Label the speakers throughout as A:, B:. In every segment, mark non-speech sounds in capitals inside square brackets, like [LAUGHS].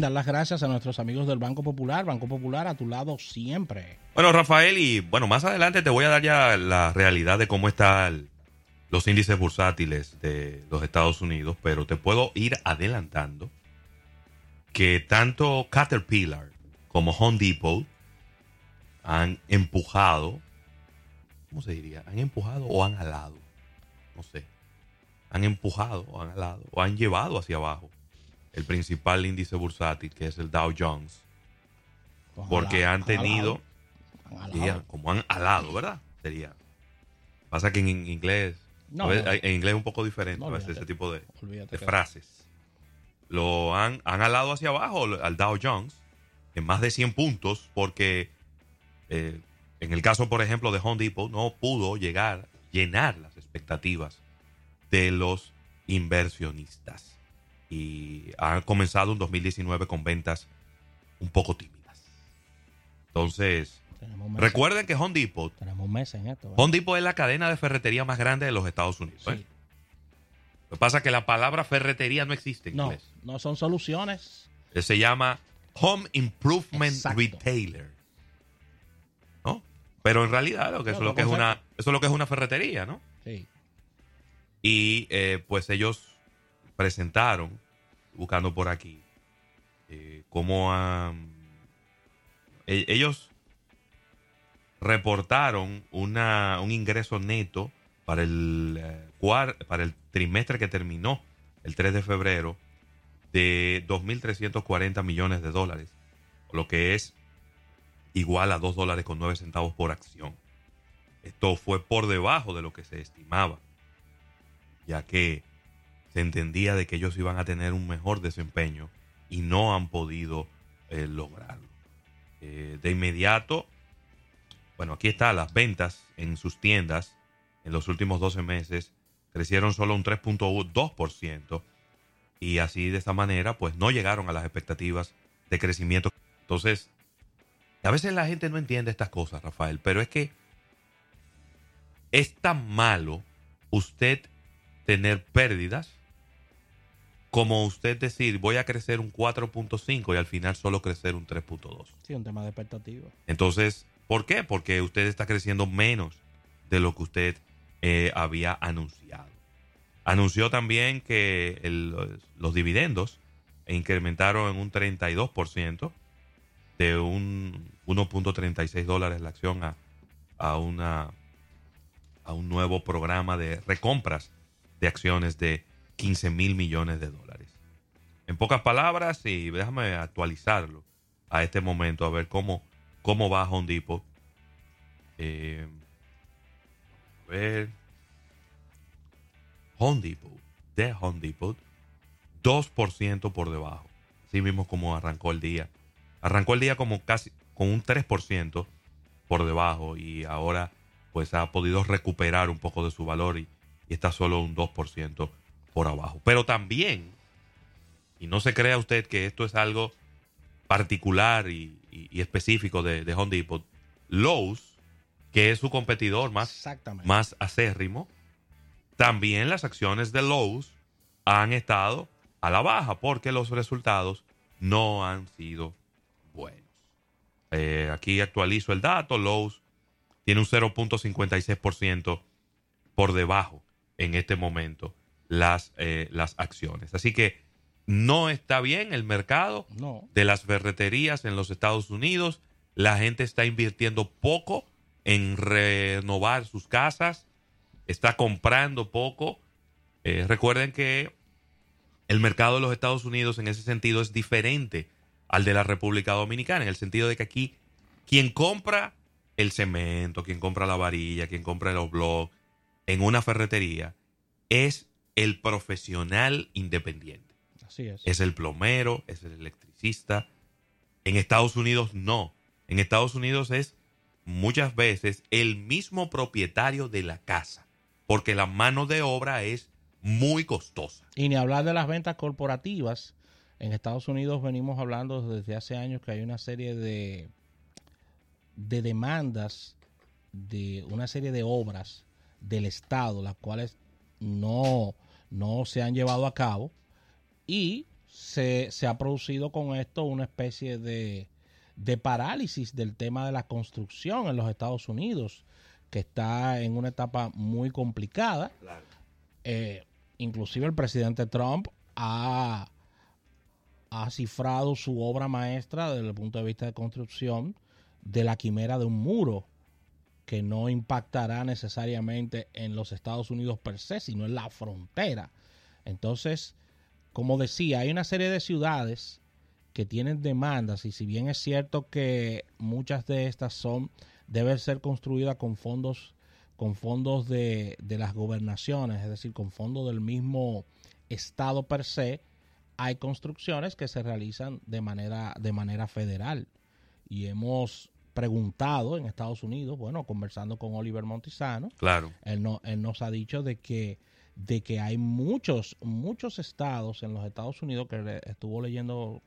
A: Dar las gracias a nuestros amigos del Banco Popular. Banco Popular a tu lado siempre.
B: Bueno, Rafael, y bueno, más adelante te voy a dar ya la realidad de cómo están los índices bursátiles de los Estados Unidos, pero te puedo ir adelantando que tanto Caterpillar como Home Depot han empujado, ¿cómo se diría? Han empujado o han alado, no sé, han empujado han alado o han llevado hacia abajo el principal índice bursátil, que es el Dow Jones, porque han tenido, como han alado, ¿verdad? Sería. Pasa que en inglés, en inglés es un poco diferente ese tipo de, frases. Lo han, han alado hacia abajo al Dow Jones en más de 100 puntos, porque eh, en el caso, por ejemplo, de Home Depot, no pudo llegar, llenar las expectativas de los inversionistas y ha comenzado un 2019 con ventas un poco tímidas. Entonces, recuerden que Home Depot,
A: tenemos meses en esto,
B: Home Depot es la cadena de ferretería más grande de los Estados Unidos. ¿eh? Lo que pasa es que la palabra ferretería no existe en
A: no,
B: inglés.
A: No, son soluciones.
B: Eh, se llama Home Improvement Retailer. ¿No? Pero en realidad lo que eso, es lo que es una, eso es lo que es una ferretería, ¿no?
A: Sí.
B: Y eh, pues ellos presentaron, buscando por aquí, eh, cómo e-, ellos reportaron una, un ingreso neto para el, eh, para el trimestre que terminó el 3 de febrero de 2.340 millones de dólares, lo que es igual a 2 dólares con 9 centavos por acción. Esto fue por debajo de lo que se estimaba, ya que se entendía de que ellos iban a tener un mejor desempeño y no han podido eh, lograrlo. Eh, de inmediato, bueno, aquí está, las ventas en sus tiendas en los últimos 12 meses crecieron solo un 3.2% y así de esta manera pues no llegaron a las expectativas de crecimiento. Entonces, a veces la gente no entiende estas cosas, Rafael, pero es que es tan malo usted tener pérdidas como usted decir, voy a crecer un 4.5 y al final solo crecer un 3.2.
A: Sí, un tema de expectativa.
B: Entonces, ¿por qué? Porque usted está creciendo menos de lo que usted eh, había anunciado. Anunció también que los dividendos incrementaron en un 32% de un 1.36 dólares la acción a, una, a un nuevo programa de recompras de acciones de 15 mil millones de dólares. En pocas palabras, y déjame actualizarlo a este momento, a ver cómo, cómo va Home Depot. Eh, a ver. Home Depot, de Home Depot, 2% por debajo. Así mismo como arrancó el día. Arrancó el día como casi con un 3% por debajo y ahora pues ha podido recuperar un poco de su valor y, y está solo un 2% por abajo. Pero también, y no se crea usted que esto es algo particular y, específico de, de, Home Depot, Lowe's, que es su competidor más, más acérrimo, también las acciones de Lowe's han estado a la baja porque los resultados no han sido buenos. Eh, aquí actualizo el dato, Lowe's tiene un 0.56% por debajo en este momento las, eh, las acciones. Así que no está bien el mercado de las ferreterías en los Estados Unidos. La gente está invirtiendo poco en renovar sus casas, está comprando poco. Eh, recuerden que el mercado de los Estados Unidos en ese sentido es diferente al de la República Dominicana, en el sentido de que aquí quien compra el cemento, quien compra la varilla, quien compra los blogs en una ferretería, es el profesional independiente.
A: Así es.
B: Es el plomero, es el electricista. En Estados Unidos no. En Estados Unidos es muchas veces el mismo propietario de la casa, porque la mano de obra es muy costosa.
A: Y ni hablar de las ventas corporativas. En Estados Unidos venimos hablando desde hace años que hay una serie de, de demandas de una serie de obras del Estado, las cuales no, no se han llevado a cabo y se, se ha producido con esto una especie de, de parálisis del tema de la construcción en los Estados Unidos, que está en una etapa muy complicada. Eh, inclusive el presidente Trump ha, ha cifrado su obra maestra desde el punto de vista de construcción de la quimera de un muro que no impactará necesariamente en los Estados Unidos per se, sino en la frontera. Entonces, como decía, hay una serie de ciudades que tienen demandas y si bien es cierto que muchas de estas son deben ser construidas con fondos con fondos de, de las gobernaciones, es decir, con fondos del mismo estado per se, hay construcciones que se realizan de manera de manera federal y hemos preguntado en Estados Unidos, bueno, conversando con Oliver Montizano,
B: Claro.
A: él, no, él nos ha dicho de que de que hay muchos muchos estados en los Estados Unidos que estuvo leyendo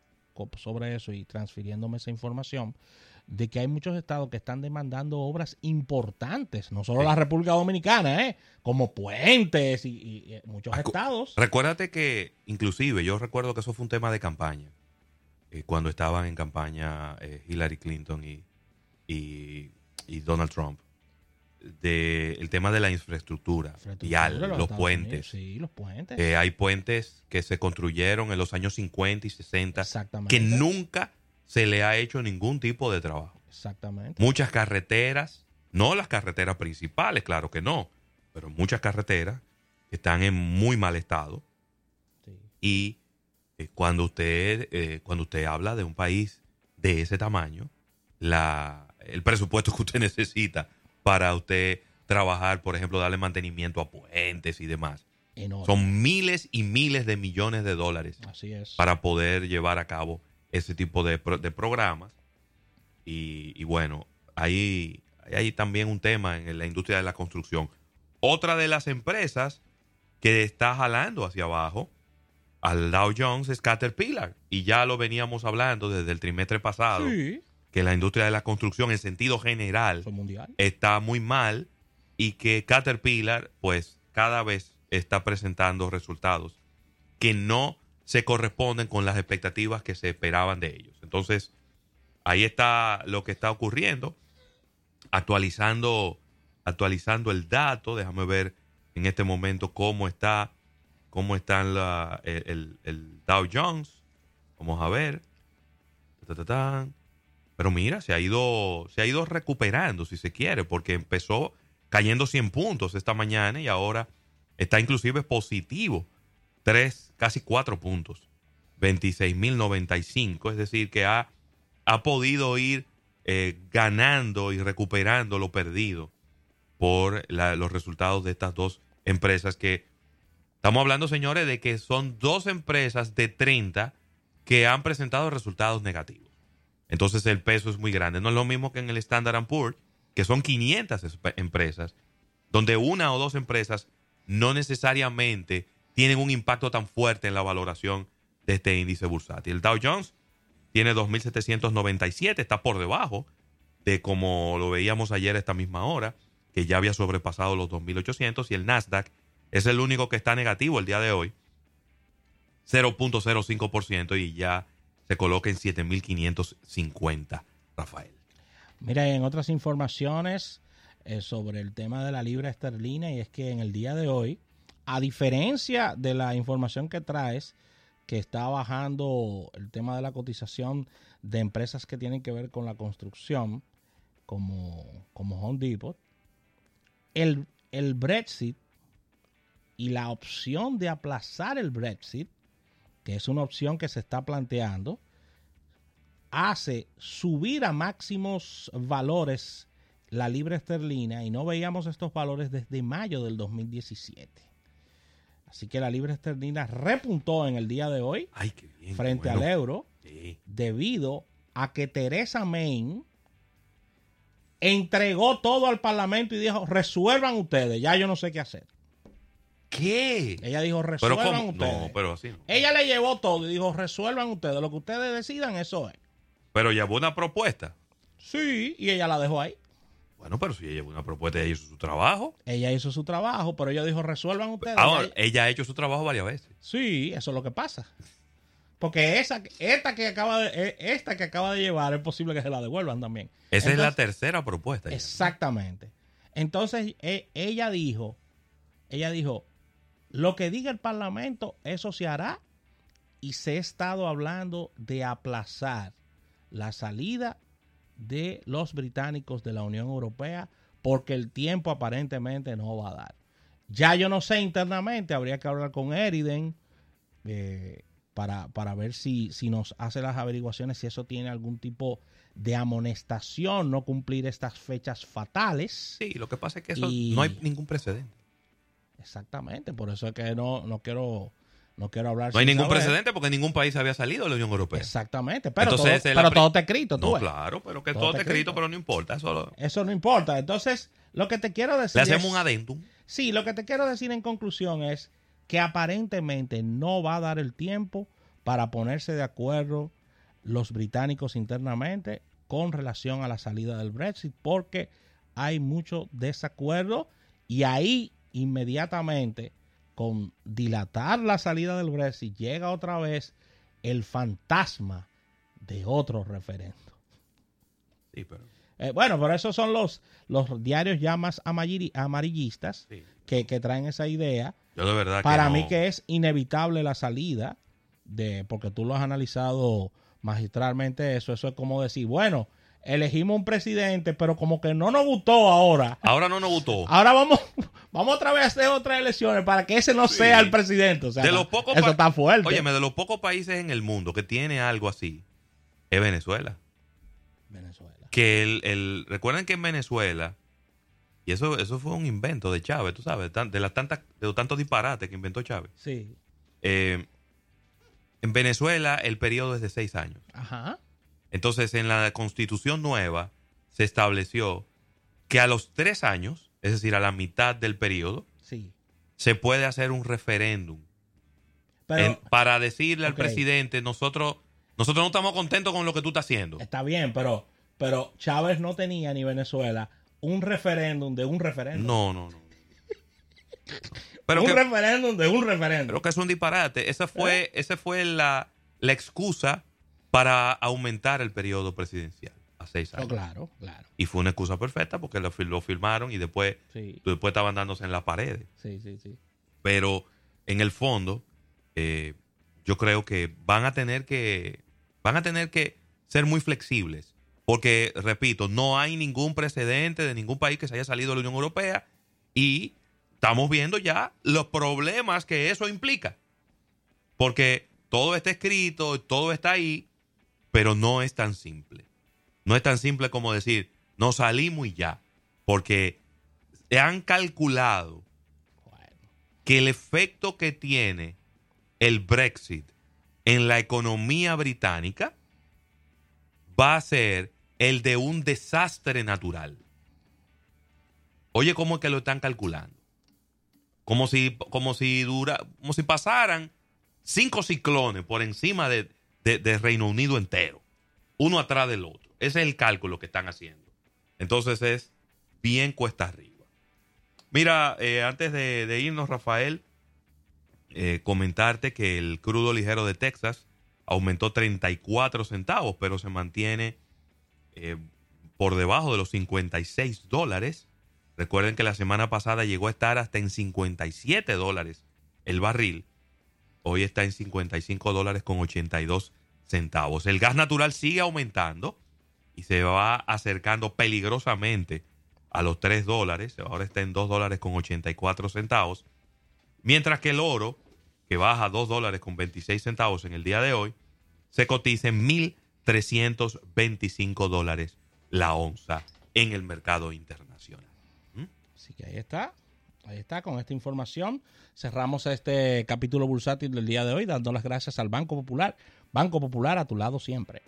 A: sobre eso y transfiriéndome esa información de que hay muchos estados que están demandando obras importantes, no solo
B: Sí.
A: la República Dominicana, ¿eh? como puentes y, y- y muchos
B: Acu-
A: estados.
B: Recuérdate que, inclusive, yo recuerdo que eso fue un tema de campaña, eh, cuando estaban en campaña eh, Hillary Clinton y, y, y Donald Trump, de, el tema de la infraestructura, vial,
A: de
B: los,
A: Estados
B: puentes.
A: Unidos, Sí, los puentes.
B: Eh, hay puentes que se construyeron en los años 50 y 60
A: Exactamente.
B: que nunca se le ha hecho ningún tipo de trabajo.
A: Exactamente.
B: Muchas carreteras, no las carreteras principales, claro que no, pero muchas carreteras están en muy mal estado
A: Sí.
B: y eh, cuando usted eh, cuando usted habla de un país de ese tamaño, la, el presupuesto que usted [LAUGHS] necesita para usted trabajar, por ejemplo, darle mantenimiento a puentes y demás,
A: Enorme.
B: son miles y miles de millones de dólares
A: Así es.
B: para poder llevar a cabo ese tipo de, pro- de programas. Y, y bueno, hay, hay también un tema en la industria de la construcción. Otra de las empresas que está jalando hacia abajo al Dow Jones es Caterpillar. Y ya lo veníamos hablando desde el trimestre pasado,
A: Sí,
B: que la industria de la construcción en sentido general
A: mundial.
B: está muy mal y que Caterpillar pues cada vez está presentando resultados que no se corresponden con las expectativas que se esperaban de ellos. Entonces, ahí está lo que está ocurriendo, actualizando actualizando el dato, déjame ver en este momento cómo está cómo están la, el, el- el Dow Jones. Vamos a ver. Ta, ta, ta. Pero mira, se ha ido se ha ido recuperando si se quiere, porque empezó cayendo 100 puntos esta mañana y ahora está inclusive positivo. 3, casi 4 puntos. 26.095, es decir, que ha, ha podido ir eh, ganando y recuperando lo perdido por los resultados de estas dos empresas que estamos hablando, señores, de que son dos empresas de 30 que han presentado resultados negativos. Entonces el peso es muy grande. No es lo mismo que en el Standard Poor's, que son 500 espe- empresas, donde una o dos empresas no necesariamente tienen un impacto tan fuerte en la valoración de este índice bursátil. El Dow Jones tiene 2.797, está por debajo de como lo veíamos ayer a esta misma hora, que ya había sobrepasado los 2.800, y el Nasdaq es el único que está negativo el día de hoy, 0.05%, y ya se coloca en 7.550, Rafael.
A: Mira, en otras informaciones eh, sobre el tema de la libra esterlina, y es que en el día de hoy, a diferencia de la información que traes, que está bajando el tema de la cotización de empresas que tienen que ver con la construcción, como, como Home Depot, el, el Brexit y la opción de aplazar el Brexit, que es una opción que se está planteando, hace subir a máximos valores la libra esterlina y no veíamos estos valores desde mayo del 2017. Así que la libra esterlina repuntó en el día de hoy
B: Ay, qué bien.
A: frente
B: bueno.
A: al euro
B: Sí.
A: debido a que Teresa May entregó todo al Parlamento y dijo, resuelvan ustedes, ya yo no sé qué hacer.
B: ¿Qué?
A: Ella dijo,
B: Pero
A: resuelvan
B: ¿cómo?
A: ustedes.
B: No, pero así no.
A: Ella le llevó todo y dijo, resuelvan ustedes, lo que ustedes decidan, eso es.
B: Pero llevó una propuesta.
A: Sí, y ella la dejó ahí.
B: Bueno, pero si ella llevó una propuesta, ella hizo su trabajo.
A: Ella hizo su trabajo, pero ella dijo, resuelvan ustedes.
B: Ahora,
A: Ella-
B: ha hecho su trabajo varias veces.
A: Sí, eso es lo que pasa. Porque esa, esta que acaba de, eh, esta que acaba de llevar es posible que se la devuelvan también.
B: Esa es la tercera propuesta. ya.
A: Exactamente. Entonces e- ella dijo, ella dijo, lo que diga el Parlamento, eso se hará. Y se ha estado hablando de aplazar la salida de los británicos de la Unión Europea porque el tiempo aparentemente no va a dar. Ya yo no sé internamente, habría que hablar con Eriden eh, para, para ver si, si nos hace las averiguaciones, si eso tiene algún tipo de amonestación, no cumplir estas fechas fatales.
B: Sí, lo que pasa es que eso
A: Y-
B: no hay ningún precedente.
A: Exactamente, por eso es que no, no quiero no quiero hablar.
B: No hay ningún
A: saber.
B: precedente porque ningún país había salido de la Unión Europea.
A: Exactamente, pero,
B: Entonces,
A: todo, pero todo está escrito. tú
B: No,
A: ves.
B: claro, pero que
A: Todo
B: todo,
A: está
B: está escrito,
A: escrito.
B: pero no importa. Eso lo-
A: Eso no importa. Entonces, lo que te quiero decir
B: le hacemos
A: es-
B: un adendum.
A: Sí, lo que te quiero decir en conclusión es que aparentemente no va a dar el tiempo para ponerse de acuerdo los británicos internamente con relación a la salida del Brexit porque hay mucho desacuerdo y ahí inmediatamente con dilatar la salida del Brexit llega otra vez el fantasma de otro referendo.
B: Sí, pero,
A: Eh, bueno, pero esos son los, los diarios ya más amarillistas
B: sí.
A: que, que traen esa idea.
B: Yo de verdad
A: Para
B: que no.
A: mí que es inevitable la salida, de porque tú lo has analizado magistralmente eso. Eso es como decir, bueno, elegimos un presidente, pero como que no nos gustó ahora.
B: Ahora no nos gustó.
A: Ahora vamos, [LAUGHS] vamos otra vez a hacer otras elecciones para que ese no
B: Sí.
A: sea el presidente. O sea,
B: de los pocos
A: eso está fuerte.
B: Óyeme, de los pocos países en el mundo que tiene algo así, es Venezuela.
A: Venezuela.
B: Que el, el- recuerden que en Venezuela, y eso, eso fue un invento de Chávez, tú sabes, de las tantas, de los tantos disparates que inventó Chávez.
A: Sí.
B: Eh, en Venezuela el periodo es de seis años.
A: Ajá.
B: Entonces, en la constitución nueva se estableció que a los tres años, es decir, a la mitad del periodo,
A: Sí.
B: se puede hacer un referéndum
A: Pero
B: en- para decirle al presidente, nosotros, nosotros no estamos contentos con lo que tú estás haciendo.
A: está bien, pero, pero Chávez no tenía ni Venezuela un referéndum de un referéndum.
B: No, no, no. Pero [LAUGHS]
A: un
B: que,
A: referéndum de un referéndum.
B: pero que es un disparate. Esa fue, esa fue la, la excusa para aumentar el periodo presidencial a seis
A: No,
B: años.
A: claro, claro.
B: Y fue una excusa perfecta porque lo, lo firmaron y después,
A: Sí,
B: después estaban dándose en las paredes.
A: sí, sí, sí.
B: Pero en el fondo, eh, yo creo que van a tener que van a tener que ser muy flexibles. Porque, repito, no hay ningún precedente de ningún país que se haya salido de la Unión Europea y estamos viendo ya los problemas que eso implica. Porque todo está escrito, todo está ahí, pero no es tan simple. No es tan simple como decir, nos salimos y ya. Porque se han calculado que el efecto que tiene el Brexit en la economía británica va a ser el de un desastre natural. Oye, ¿cómo es que lo están calculando? Como si, como si dura, como si pasaran cinco ciclones por encima de, de- Reino Unido entero, uno atrás del otro. Ese es el cálculo que están haciendo. Entonces es bien cuesta arriba. Mira, eh, antes de, de irnos, Rafael, eh, comentarte que el crudo ligero de Texas aumentó 34 centavos, pero se mantiene eh, por debajo de los 56 dólares. Recuerden que la semana pasada llegó a estar hasta en 57 dólares el barril. Hoy está en 55 dólares con 82 centavos. El gas natural sigue aumentando y se va acercando peligrosamente a los 3 dólares. Ahora está en 2 dólares con 84 centavos. Mientras que el oro, que baja a 2 dólares con 26 centavos en el día de hoy, se cotiza en 1.325 dólares la onza en el mercado internacional.
A: así que ahí está. Ahí está, con esta información cerramos este capítulo bursátil del día de hoy, dando las gracias al Banco Popular. Banco Popular a tu lado siempre.